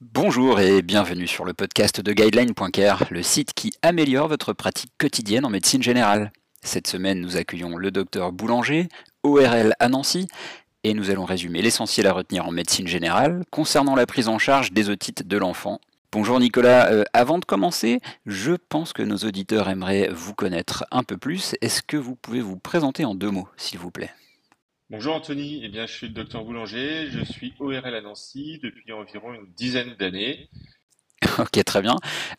Bonjour et bienvenue sur le podcast de Guideline.care, le site qui améliore votre pratique quotidienne en médecine générale. Cette semaine, nous accueillons le docteur Boulanger, ORL à Nancy, et nous allons résumer l'essentiel à retenir en médecine générale concernant la prise en charge des otites de l'enfant. Bonjour Nicolas, euh, avant de commencer, je pense que nos auditeurs aimeraient vous connaître un peu plus. Est-ce que vous pouvez vous présenter en deux mots, s'il vous plaît? Bonjour Anthony, eh bien, je suis le docteur Boulanger, je suis ORL à Nancy depuis environ une dizaine d'années. Ok, très bien.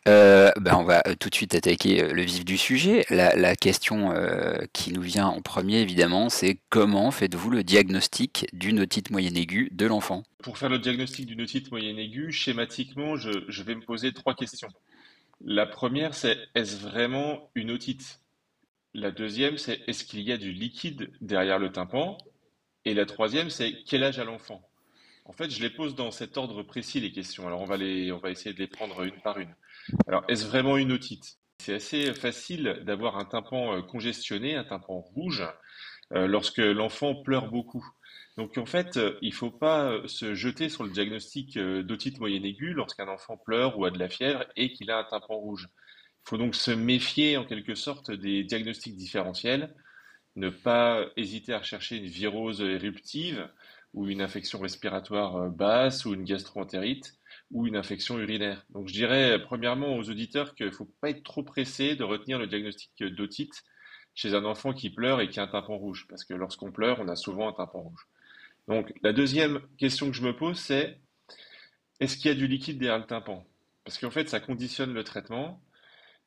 Euh, ben on va tout de suite attaquer euh, le vif du sujet. La, question euh, qui nous vient en premier, évidemment, c'est comment faites-vous le diagnostic d'une otite moyenne aiguë de l'enfant? Pour faire le diagnostic d'une otite moyenne aiguë, schématiquement, je, je vais me poser trois questions. La première, c'est est-ce vraiment une otite? La deuxième, c'est est-ce qu'il y a du liquide derrière le tympan? Et la troisième, c'est quel âge a l'enfant? En fait, je les pose dans cet ordre précis, les questions. Alors, on va, les, on va essayer de les prendre une par une. Alors, est-ce vraiment une otite? C'est assez facile d'avoir un tympan euh, congestionné, un tympan rouge, euh, lorsque l'enfant pleure beaucoup. Donc, en fait, euh, il ne faut pas se jeter sur le diagnostic d'otite moyenne aiguë lorsqu'un enfant pleure ou a de la fièvre et qu'il a un tympan rouge. Il faut donc se méfier, en quelque sorte, des diagnostics différentiels ne pas hésiter à rechercher une virose éruptive ou une infection respiratoire euh, basse ou une gastroentérite ou une infection urinaire. Donc je dirais premièrement aux auditeurs qu'il ne faut pas être trop pressé de retenir le diagnostic d'otite chez un enfant qui pleure et qui a un tympan rouge, parce que lorsqu'on pleure, on a souvent un tympan rouge. Donc la deuxième question que je me pose, c'est est-ce qu'il y a du liquide derrière le tympan? Parce qu'en fait, ça conditionne le traitement.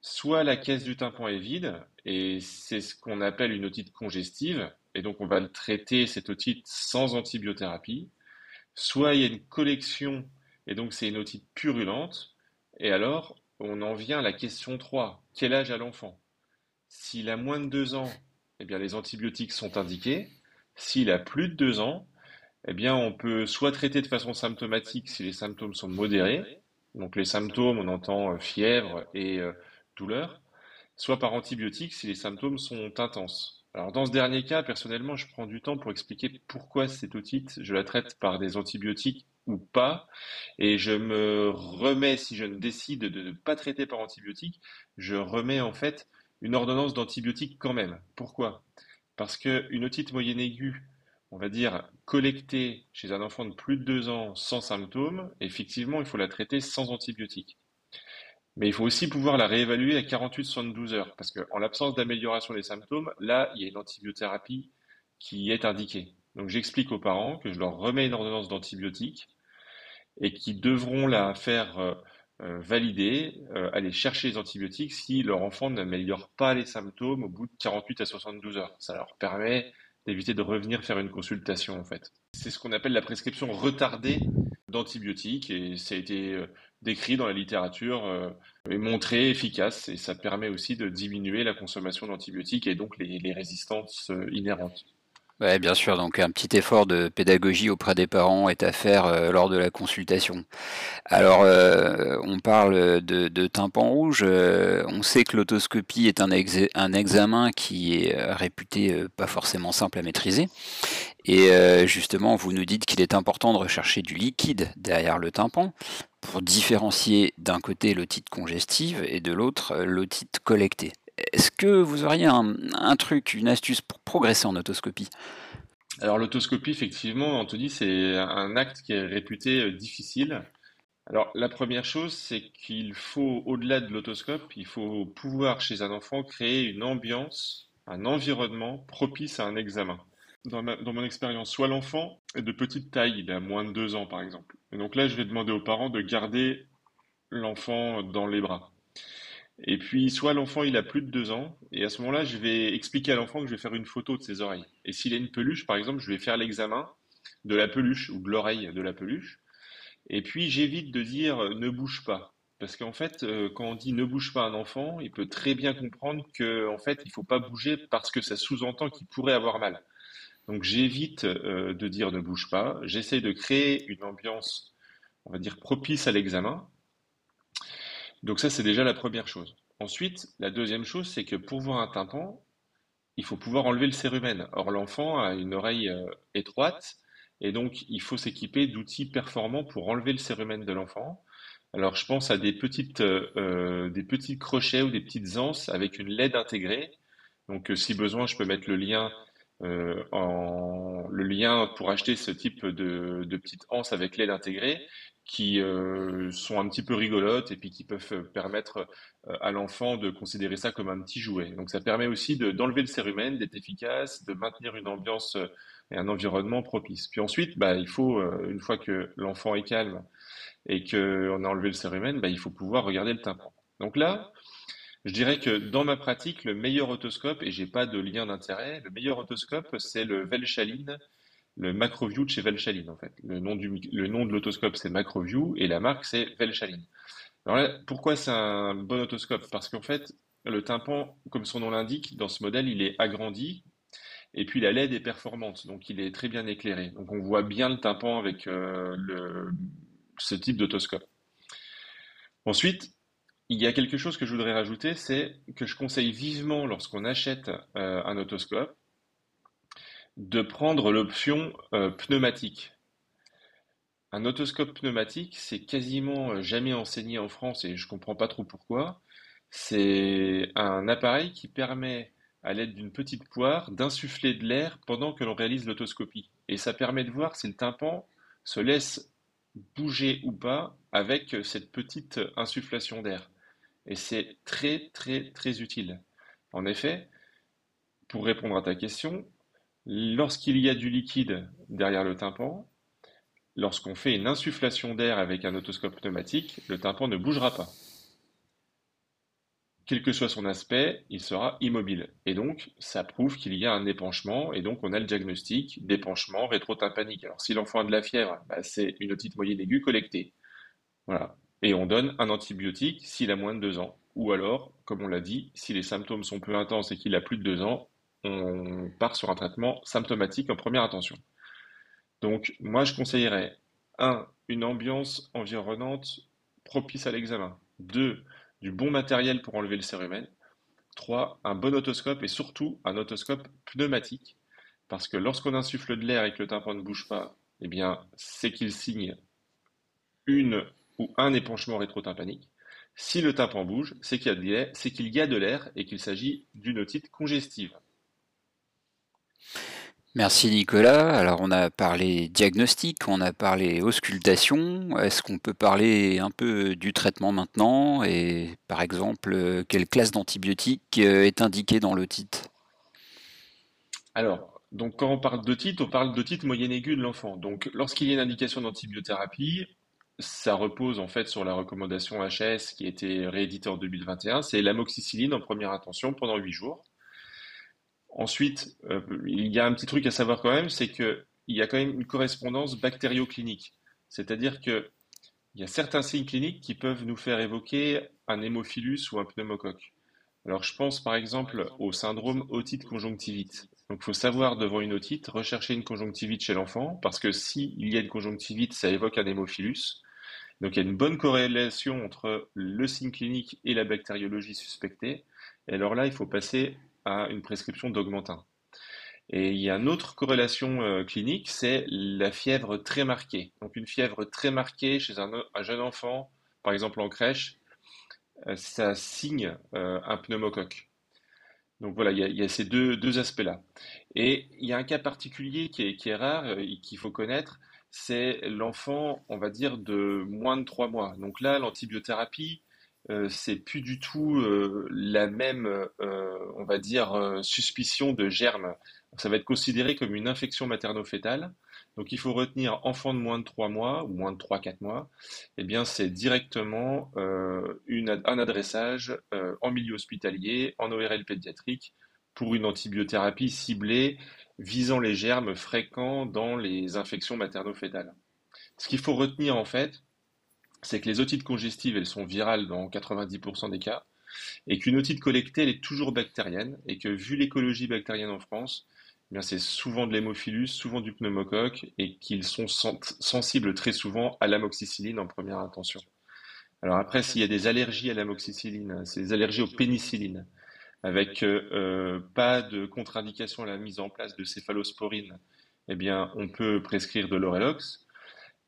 Soit la caisse du tympan est vide, et c'est ce qu'on appelle une otite congestive, et donc on va traiter, cette otite, sans antibiothérapie. Soit il y a une collection, et donc c'est une otite purulente, et alors on en vient à la question 3. Quel âge a l'enfant? S'il a moins de 2 ans, eh bien les antibiotiques sont indiqués. S'il a plus de 2 ans, eh bien on peut soit traiter de façon symptomatique si les symptômes sont modérés, donc les symptômes, on entend euh, fièvre et euh, douleur, soit par antibiotiques si les symptômes sont intenses. Alors dans ce dernier cas, personnellement, je prends du temps pour expliquer pourquoi cette otite, je la traite par des antibiotiques ou pas, et je me remets, si je ne décide de ne pas traiter par antibiotiques, je remets en fait une ordonnance d'antibiotiques quand même. Pourquoi? Parce qu'une otite moyenne aiguë, on va dire collectée chez un enfant de plus de 2 ans sans symptômes, effectivement, il faut la traiter sans antibiotiques. Mais il faut aussi pouvoir la réévaluer à 48-72 heures, parce qu'en l'absence d'amélioration des symptômes, là, il y a une antibiothérapie qui est indiquée. Donc j'explique aux parents que je leur remets une ordonnance d'antibiotiques et qu'ils devront la faire euh, euh, valider, euh, aller chercher les antibiotiques si leur enfant n'améliore pas les symptômes au bout de 48 à 72 heures. Ça leur permet d'éviter de revenir faire une consultation en fait. C'est ce qu'on appelle la prescription retardée d'antibiotiques et ça a été décrit dans la littérature euh, est montré efficace et ça permet aussi de diminuer la consommation d'antibiotiques et donc les, résistances euh, inhérentes. Oui, bien sûr. Donc, un petit effort de pédagogie auprès des parents est à faire euh, lors de la consultation. Alors, on parle de, tympan rouge. on sait que l'autoscopie est un, examen qui est réputé pas forcément simple à maîtriser. Et justement, vous nous dites qu'il est important de rechercher du liquide derrière le tympan pour différencier d'un côté l'otite congestive et de l'autre euh, l'otite collectée. Est-ce que vous auriez un, truc, une astuce pour progresser en otoscopie? Alors l'autoscopie, effectivement, Anthony, c'est un acte qui est réputé euh, difficile. Alors la première chose, c'est qu'il faut, au-delà de l'autoscope, il faut pouvoir chez un enfant créer une ambiance, un environnement propice à un examen dans, mon expérience, soit l'enfant est de petite taille, il a moins de deux ans par exemple. Donc là, je vais demander aux parents de garder l'enfant dans les bras. Et puis, soit l'enfant, il a plus de deux ans, et à ce moment-là, je vais expliquer à l'enfant que je vais faire une photo de ses oreilles. Et s'il a une peluche, par exemple, je vais faire l'examen de la peluche ou de l'oreille de la peluche. Et puis, j'évite de dire ne bouge pas. Parce qu'en fait, euh, quand on dit ne bouge pas un enfant, il peut très bien comprendre qu'en fait, il ne faut pas bouger parce que ça sous-entend qu'il pourrait avoir mal. Donc j'évite euh, de dire ne bouge pas, j'essaie de créer une ambiance, on va dire, propice à l'examen. Donc ça, c'est déjà la première chose. Ensuite, la deuxième chose, c'est que pour voir un tympan, il faut pouvoir enlever le cérumen. Or, l'enfant a une oreille euh, étroite et donc il faut s'équiper d'outils performants pour enlever le cérumen de l'enfant. Alors, je pense à des petites, euh, des petits crochets ou des petites anses avec une LED intégrée. Donc, si besoin, je peux mettre le lien, en, le lien pour acheter ce type de, de petites anses avec LED intégrée qui euh, sont un petit peu rigolotes et puis qui peuvent permettre euh, à l'enfant de considérer ça comme un petit jouet. Donc ça permet aussi d'enlever le cérumen, d'être efficace, de maintenir une ambiance euh, et un environnement propice. Puis ensuite, bah, il faut, une fois que l'enfant est calme et qu'on a enlevé le cérumen, bah, il faut pouvoir regarder le tympan. Donc là, je dirais que dans ma pratique, le meilleur otoscope, et j'ai pas de lien d'intérêt, le meilleur otoscope, c'est le Velchaline le MacroView de chez Velchaline, en fait. Le nom, du, le nom de l'autoscope, c'est MacroView, et la marque, c'est Velchaline. Alors là, pourquoi c'est un bon otoscope Parce qu'en fait, le tympan, comme son nom l'indique, dans ce modèle, il est agrandi, et puis la LED est performante, donc il est très bien éclairé. Donc on voit bien le tympan avec euh, ce type d'autoscope. Ensuite, il y a quelque chose que je voudrais rajouter, c'est que je conseille vivement, lorsqu'on achète euh, un otoscope, de prendre l'option euh, pneumatique. Un otoscope pneumatique, c'est quasiment euh, jamais enseigné en France et je comprends pas trop pourquoi. C'est un appareil qui permet, à l'aide d'une petite poire, d'insuffler de l'air pendant que l'on réalise l'autoscopie. Et ça permet de voir si le tympan se laisse bouger ou pas avec cette petite insufflation d'air. Et c'est très très très utile. En effet, pour répondre à ta question, Lorsqu'il y a du liquide derrière le tympan, lorsqu'on fait une insufflation d'air avec un otoscope pneumatique, le tympan ne bougera pas. Quel que soit son aspect, il sera immobile. Et donc, ça prouve qu'il y a un épanchement, et donc on a le diagnostic d'épanchement rétrotympanique. Alors, si l'enfant a de la fièvre, bah, c'est une otite moyenne aiguë collectée. Voilà. Et on donne un antibiotique s'il a moins de 2 ans. Ou alors, comme on l'a dit, si les symptômes sont peu intenses et qu'il a plus de 2 ans, on part sur un traitement symptomatique en première intention. Donc, moi, je conseillerais, un, une ambiance environnante propice à l'examen. Deux, du bon matériel pour enlever le cérumen. Trois, un bon otoscope et surtout un otoscope pneumatique. Parce que lorsqu'on insuffle de l'air et que le tympan ne bouge pas, eh bien, c'est qu'il signe une ou un épanchement rétrotympanique. Si le tympan bouge, c'est qu'il y a de l'air et qu'il s'agit d'une otite congestive. Merci Nicolas. Alors on a parlé diagnostic, on a parlé auscultation. Est-ce qu'on peut parler un peu du traitement maintenant et par exemple quelle classe d'antibiotiques euh, est indiquée dans l'otite? Alors, donc quand on parle d'otite, on parle d'otite moyenne aiguë de l'enfant. Donc lorsqu'il y a une indication d'antibiothérapie, ça repose en fait sur la recommandation HS qui a été rééditée en 2021, c'est l'amoxicilline en première intention pendant 8 jours. Ensuite, euh, il y a un petit truc à savoir quand même, c'est qu'il y a quand même une correspondance bactérioclinique. C'est-à-dire qu'il y a certains signes cliniques qui peuvent nous faire évoquer un hémophilus ou un pneumocoque. Alors, je pense par exemple au syndrome otite-conjonctivite. Donc, il faut savoir devant une otite rechercher une conjonctivite chez l'enfant, parce que s'il y a une conjonctivite, ça évoque un hémophilus. Donc, il y a une bonne corrélation entre le signe clinique et la bactériologie suspectée. Et alors là, il faut passer à une prescription d'augmentin. Et il y a une autre corrélation euh, clinique, c'est la fièvre très marquée. Donc une fièvre très marquée chez un, jeune enfant, par exemple en crèche, euh, ça signe euh, un pneumocoque. Donc voilà, il y a, ces deux, aspects-là. Et il y a un cas particulier qui est, qui est rare et qu'il faut connaître, c'est l'enfant, on va dire, de moins de trois mois. Donc là, l'antibiothérapie, euh, c'est plus du tout euh, la même, euh, on va dire, suspicion de germe. Ça va être considéré comme une infection materno-fétale. Donc il faut retenir enfant de moins de 3 mois ou moins de 3-4 mois. Eh bien, c'est directement un adressage en milieu hospitalier, en ORL pédiatrique, pour une antibiothérapie ciblée visant les germes fréquents dans les infections materno-fétales. Ce qu'il faut retenir en fait, c'est que les otites congestives, elles sont virales dans 90% des cas, et qu'une otite collectée, elle est toujours bactérienne, et que vu l'écologie bactérienne en France, eh c'est souvent de l'hémophilus, souvent du pneumocoque, et qu'ils sont sensibles très souvent à l'amoxicilline en première intention. Alors après, s'il y a des allergies à l'amoxicilline, c'est des allergies aux pénicillines. avec euh, pas de contre-indication à la mise en place de céphalosporine, eh bien, on peut prescrire de l'Orelox.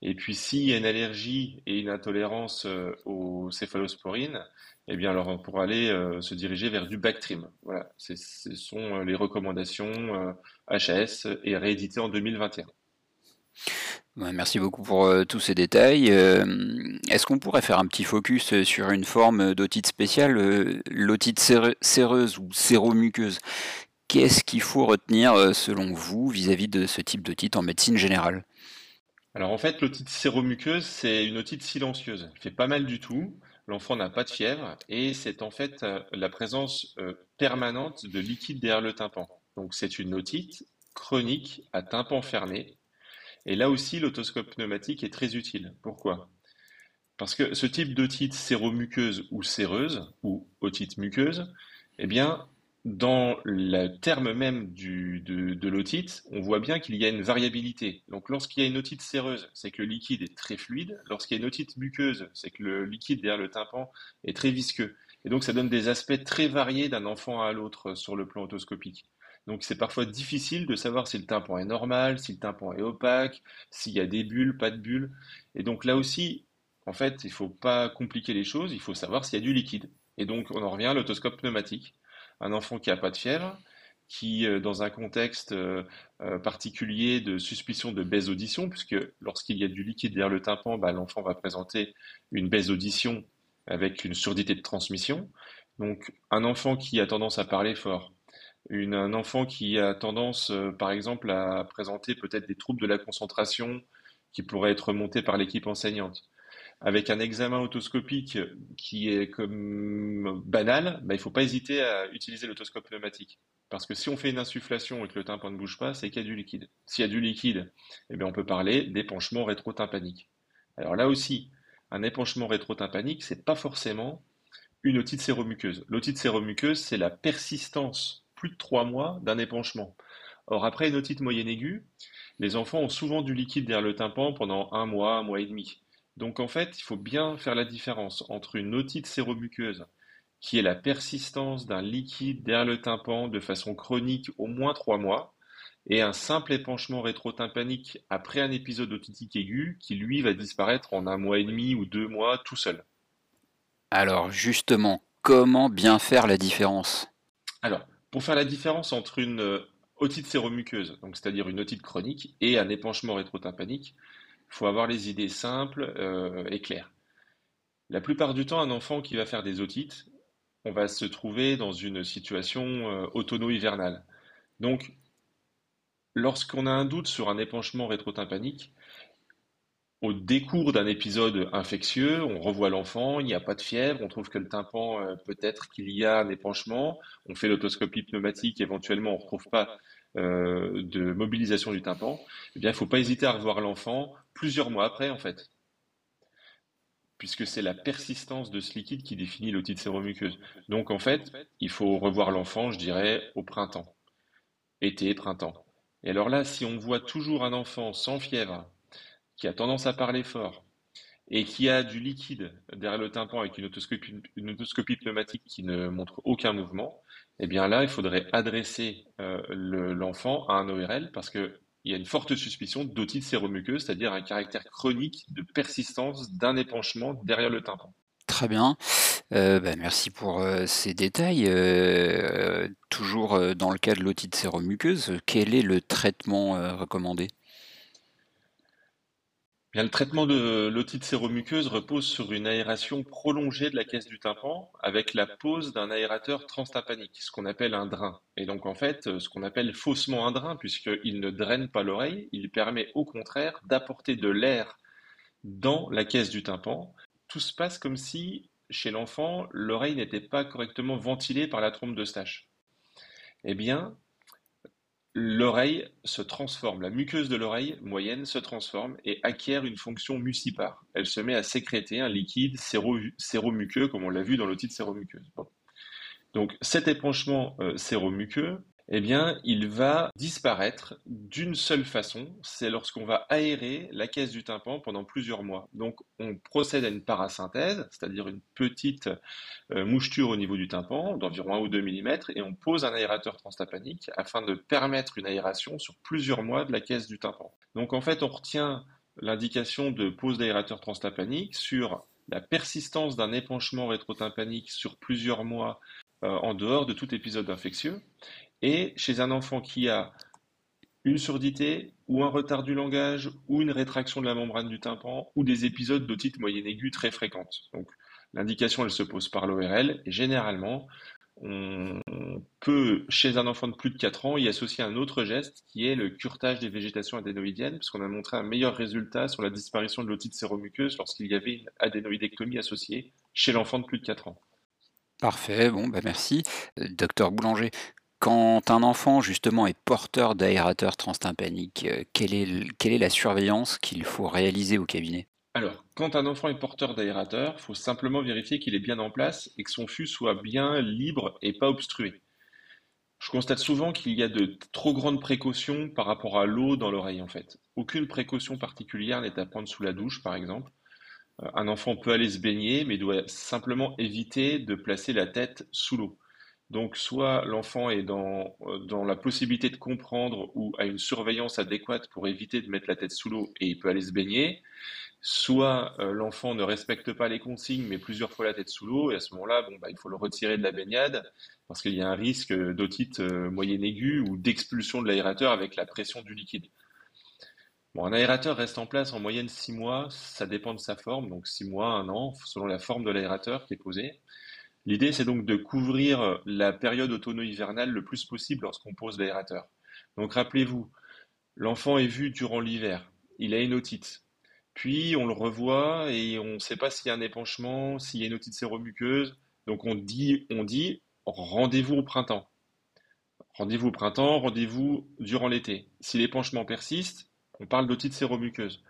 Et puis, s'il y a une allergie et une intolérance euh, aux céphalosporines, eh bien, alors on pourra aller euh, se diriger vers du Bactrim. Voilà, ce sont les recommandations HAS et rééditées en 2021. Merci beaucoup pour euh, tous ces détails. Euh, est-ce qu'on pourrait faire un petit focus sur une forme d'otite spéciale, euh, l'otite séreuse ou séromuqueuse? Qu'est-ce qu'il faut retenir selon vous vis-à-vis de ce type d'otite en médecine générale? Alors en fait, l'otite séromuqueuse, c'est une otite silencieuse. Elle fait pas mal du tout. L'enfant n'a pas de fièvre et c'est en fait la présence permanente de liquide derrière le tympan. Donc c'est une otite chronique à tympan fermé et là aussi, l'autoscope pneumatique est très utile. Pourquoi? Parce que ce type d'otite séromuqueuse ou séreuse, ou otite muqueuse, eh bien, dans le terme même de, l'otite, on voit bien qu'il y a une variabilité. Donc lorsqu'il y a une otite séreuse, c'est que le liquide est très fluide. Lorsqu'il y a une otite muqueuse, c'est que le liquide derrière le tympan est très visqueux. Et donc ça donne des aspects très variés d'un enfant à l'autre sur le plan otoscopique. Donc c'est parfois difficile de savoir si le tympan est normal, si le tympan est opaque, s'il y a des bulles, pas de bulles. Et donc là aussi, en fait, il ne faut pas compliquer les choses, il faut savoir s'il y a du liquide. Et donc on en revient à l'autoscope pneumatique. Un enfant qui n'a pas de fièvre, qui, euh, dans un contexte euh, euh, particulier de suspicion de baisse d'audition, puisque lorsqu'il y a du liquide derrière le tympan, bah, l'enfant va présenter une baisse d'audition avec une surdité de transmission. Donc un enfant qui a tendance à parler fort, un enfant qui a tendance, par exemple, à présenter peut-être des troubles de la concentration qui pourraient être montés par l'équipe enseignante. Avec un examen otoscopique qui est comme banal, bah, il ne faut pas hésiter à utiliser l'autoscope pneumatique. Parce que si on fait une insufflation et que le tympan ne bouge pas, c'est qu'il y a du liquide. S'il y a du liquide, eh bien on peut parler d'épanchement rétrotympanique. Alors là aussi, un épanchement rétrotympanique, c'est pas forcément une otite séromuqueuse. L'otite séromuqueuse, c'est la persistance plus de trois mois d'un épanchement. Or, après une otite moyenne aiguë, les enfants ont souvent du liquide derrière le tympan pendant un mois, un mois et demi. Donc en fait, il faut bien faire la différence entre une otite séromuqueuse, qui est la persistance d'un liquide derrière le tympan de façon chronique au moins trois mois, et un simple épanchement rétrotympanique après un épisode otitique aigu, qui lui va disparaître en un mois et demi ou deux mois tout seul. Alors justement, comment bien faire la différence? Alors, pour faire la différence entre une euh, otite séromuqueuse, donc c'est-à-dire une otite chronique, et un épanchement rétrotympanique, faut avoir les idées simples euh, et claires. La plupart du temps, un enfant qui va faire des otites, on va se trouver dans une situation euh, automno-hivernale. Donc, lorsqu'on a un doute sur un épanchement rétrotympanique, au décours d'un épisode infectieux, on revoit l'enfant, il n'y a pas de fièvre, on trouve que le tympan, euh, peut-être qu'il y a un épanchement, on fait l'autoscopie pneumatique, éventuellement on ne retrouve pas euh, de mobilisation du tympan, eh il ne faut pas hésiter à revoir l'enfant plusieurs mois après en fait. Puisque c'est la persistance de ce liquide qui définit l'otite séromuqueuse. Donc en fait, il faut revoir l'enfant, je dirais, au printemps. Été, printemps. Et alors là, si on voit toujours un enfant sans fièvre, qui a tendance à parler fort et qui a du liquide derrière le tympan avec une otoscopie, pneumatique qui ne montre aucun mouvement, eh bien là, il faudrait adresser euh, l'enfant à un ORL parce qu'il y a une forte suspicion d'otite séromuqueuse, c'est-à-dire un caractère chronique de persistance d'un épanchement derrière le tympan. Très bien. Euh, bah, merci pour euh, ces détails. toujours dans le cas de l'otite séromuqueuse, quel est le traitement recommandé? Le traitement de l'otite séromuqueuse repose sur une aération prolongée de la caisse du tympan avec la pose d'un aérateur transtympanique, ce qu'on appelle un drain. Et donc en fait, ce qu'on appelle faussement un drain, puisqu'il ne draine pas l'oreille, il permet au contraire d'apporter de l'air dans la caisse du tympan. Tout se passe comme si, chez l'enfant, l'oreille n'était pas correctement ventilée par la trompe de Stache. Eh bien, l'oreille se transforme, la muqueuse de l'oreille moyenne se transforme et acquiert une fonction mucipare. Elle se met à sécréter un liquide séromuqueux, comme on l'a vu dans l'otite séromuqueuse. Donc cet épanchement euh, séromuqueux eh bien, il va disparaître d'une seule façon, c'est lorsqu'on va aérer la caisse du tympan pendant plusieurs mois. Donc, on procède à une parasynthèse, c'est-à-dire une petite euh, moucheture au niveau du tympan, d'environ 1 ou 2 mm, et on pose un aérateur transtympanique afin de permettre une aération sur plusieurs mois de la caisse du tympan. Donc, en fait, on retient l'indication de pose d'aérateur transtympanique sur la persistance d'un épanchement rétrotympanique sur plusieurs mois euh, en dehors de tout épisode infectieux et chez un enfant qui a une surdité ou un retard du langage ou une rétraction de la membrane du tympan ou des épisodes d'otite moyenne aiguë très fréquentes. Donc l'indication elle se pose par l'ORL et généralement on peut chez un enfant de plus de 4 ans y associer un autre geste qui est le curtage des végétations adénoïdiennes parce qu'on a montré un meilleur résultat sur la disparition de l'otite séromuqueuse lorsqu'il y avait une adénoïdectomie associée chez l'enfant de plus de 4 ans. Parfait, bon bah merci. Euh, docteur Boulanger, quand un enfant justement est porteur d'aérateur transtympanique, euh, quelle est, quelle est la surveillance qu'il faut réaliser au cabinet? Alors, quand un enfant est porteur d'aérateur, il faut simplement vérifier qu'il est bien en place et que son fût soit bien libre et pas obstrué. Je constate souvent qu'il y a de trop grandes précautions par rapport à l'eau dans l'oreille en fait. Aucune précaution particulière n'est à prendre sous la douche par exemple. Euh, un enfant peut aller se baigner mais doit simplement éviter de placer la tête sous l'eau. Donc, soit l'enfant est dans, euh, dans la possibilité de comprendre ou a une surveillance adéquate pour éviter de mettre la tête sous l'eau et il peut aller se baigner, soit euh, l'enfant ne respecte pas les consignes, mais plusieurs fois la tête sous l'eau, et à ce moment-là, bon, bah, il faut le retirer de la baignade, parce qu'il y a un risque d'otite euh, moyenne aiguë ou d'expulsion de l'aérateur avec la pression du liquide. Bon, un aérateur reste en place en moyenne 6 mois, ça dépend de sa forme, donc 6 mois, 1 an, selon la forme de l'aérateur qui est posé. L'idée, c'est donc de couvrir la période automno-hivernale le plus possible lorsqu'on pose l'aérateur. Donc rappelez-vous, l'enfant est vu durant l'hiver, il a une otite. Puis on le revoit et on ne sait pas s'il y a un épanchement, s'il y a une otite séromuqueuse. Donc on dit, rendez-vous au printemps. Rendez-vous au printemps, rendez-vous durant l'été. Si l'épanchement persiste, on parle d'otite séromuqueuse.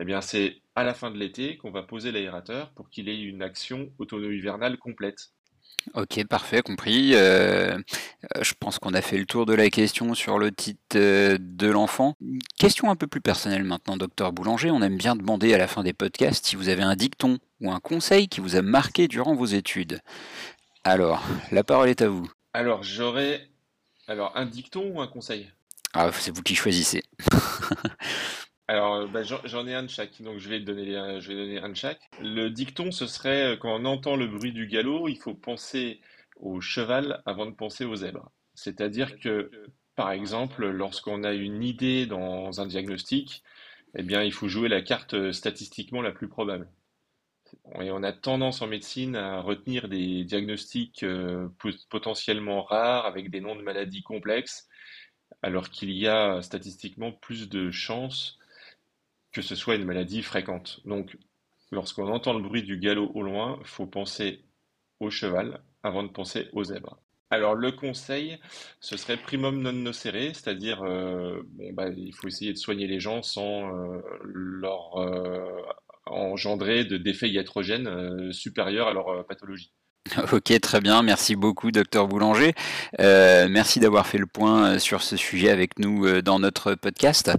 Eh bien, c'est à la fin de l'été qu'on va poser l'aérateur pour qu'il ait une action automno-hivernale complète. Ok, parfait, compris. Euh, euh, je pense qu'on a fait le tour de la question sur le titre euh, de l'enfant. Question un peu plus personnelle maintenant, docteur Boulanger. On aime bien demander à la fin des podcasts si vous avez un dicton ou un conseil qui vous a marqué durant vos études. Alors, la parole est à vous. Alors, j'aurais alors un dicton ou un conseil? Ah, c'est vous qui choisissez. Alors, euh, bah, j'en ai un de chaque, donc je vais, donner, je vais donner un de chaque. Le dicton, ce serait euh, quand on entend le bruit du galop, il faut penser au cheval avant de penser au zèbre. C'est-à-dire que, par exemple, lorsqu'on a une idée dans un diagnostic, eh bien, il faut jouer la carte euh, statistiquement la plus probable. Et on a tendance en médecine à retenir des diagnostics potentiellement rares avec des noms de maladies complexes, alors qu'il y a statistiquement plus de chances que ce soit une maladie fréquente. Donc, lorsqu'on entend le bruit du galop au loin, faut penser au cheval avant de penser au zèbre. Alors le conseil, ce serait primum non nocere, c'est-à-dire euh, bah, il faut essayer de soigner les gens sans euh, leur euh, engendrer de d'effets iatrogènes supérieurs à leur pathologie. Ok, très bien. Merci beaucoup, docteur Boulanger. merci d'avoir fait le point sur ce sujet avec nous dans notre podcast.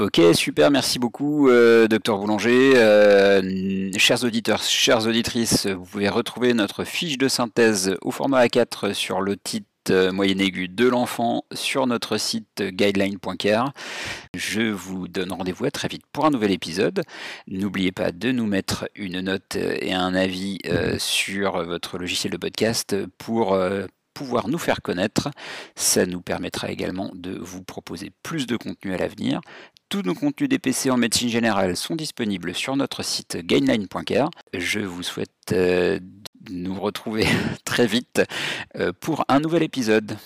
Ok, super, merci beaucoup, euh, docteur Boulanger. Euh, chers auditeurs, chères auditrices, vous pouvez retrouver notre fiche de synthèse au format A4 sur le titre euh, moyenne aiguë de l'enfant sur notre site guideline.care. Je vous donne rendez-vous à très vite pour un nouvel épisode. N'oubliez pas de nous mettre une note et un avis sur votre logiciel de podcast pour pouvoir nous faire connaître. Ça nous permettra également de vous proposer plus de contenu à l'avenir. Tous nos contenus DPC en médecine générale sont disponibles sur notre site gainline.care. Je vous souhaite euh, nous retrouver très vite euh, pour un nouvel épisode.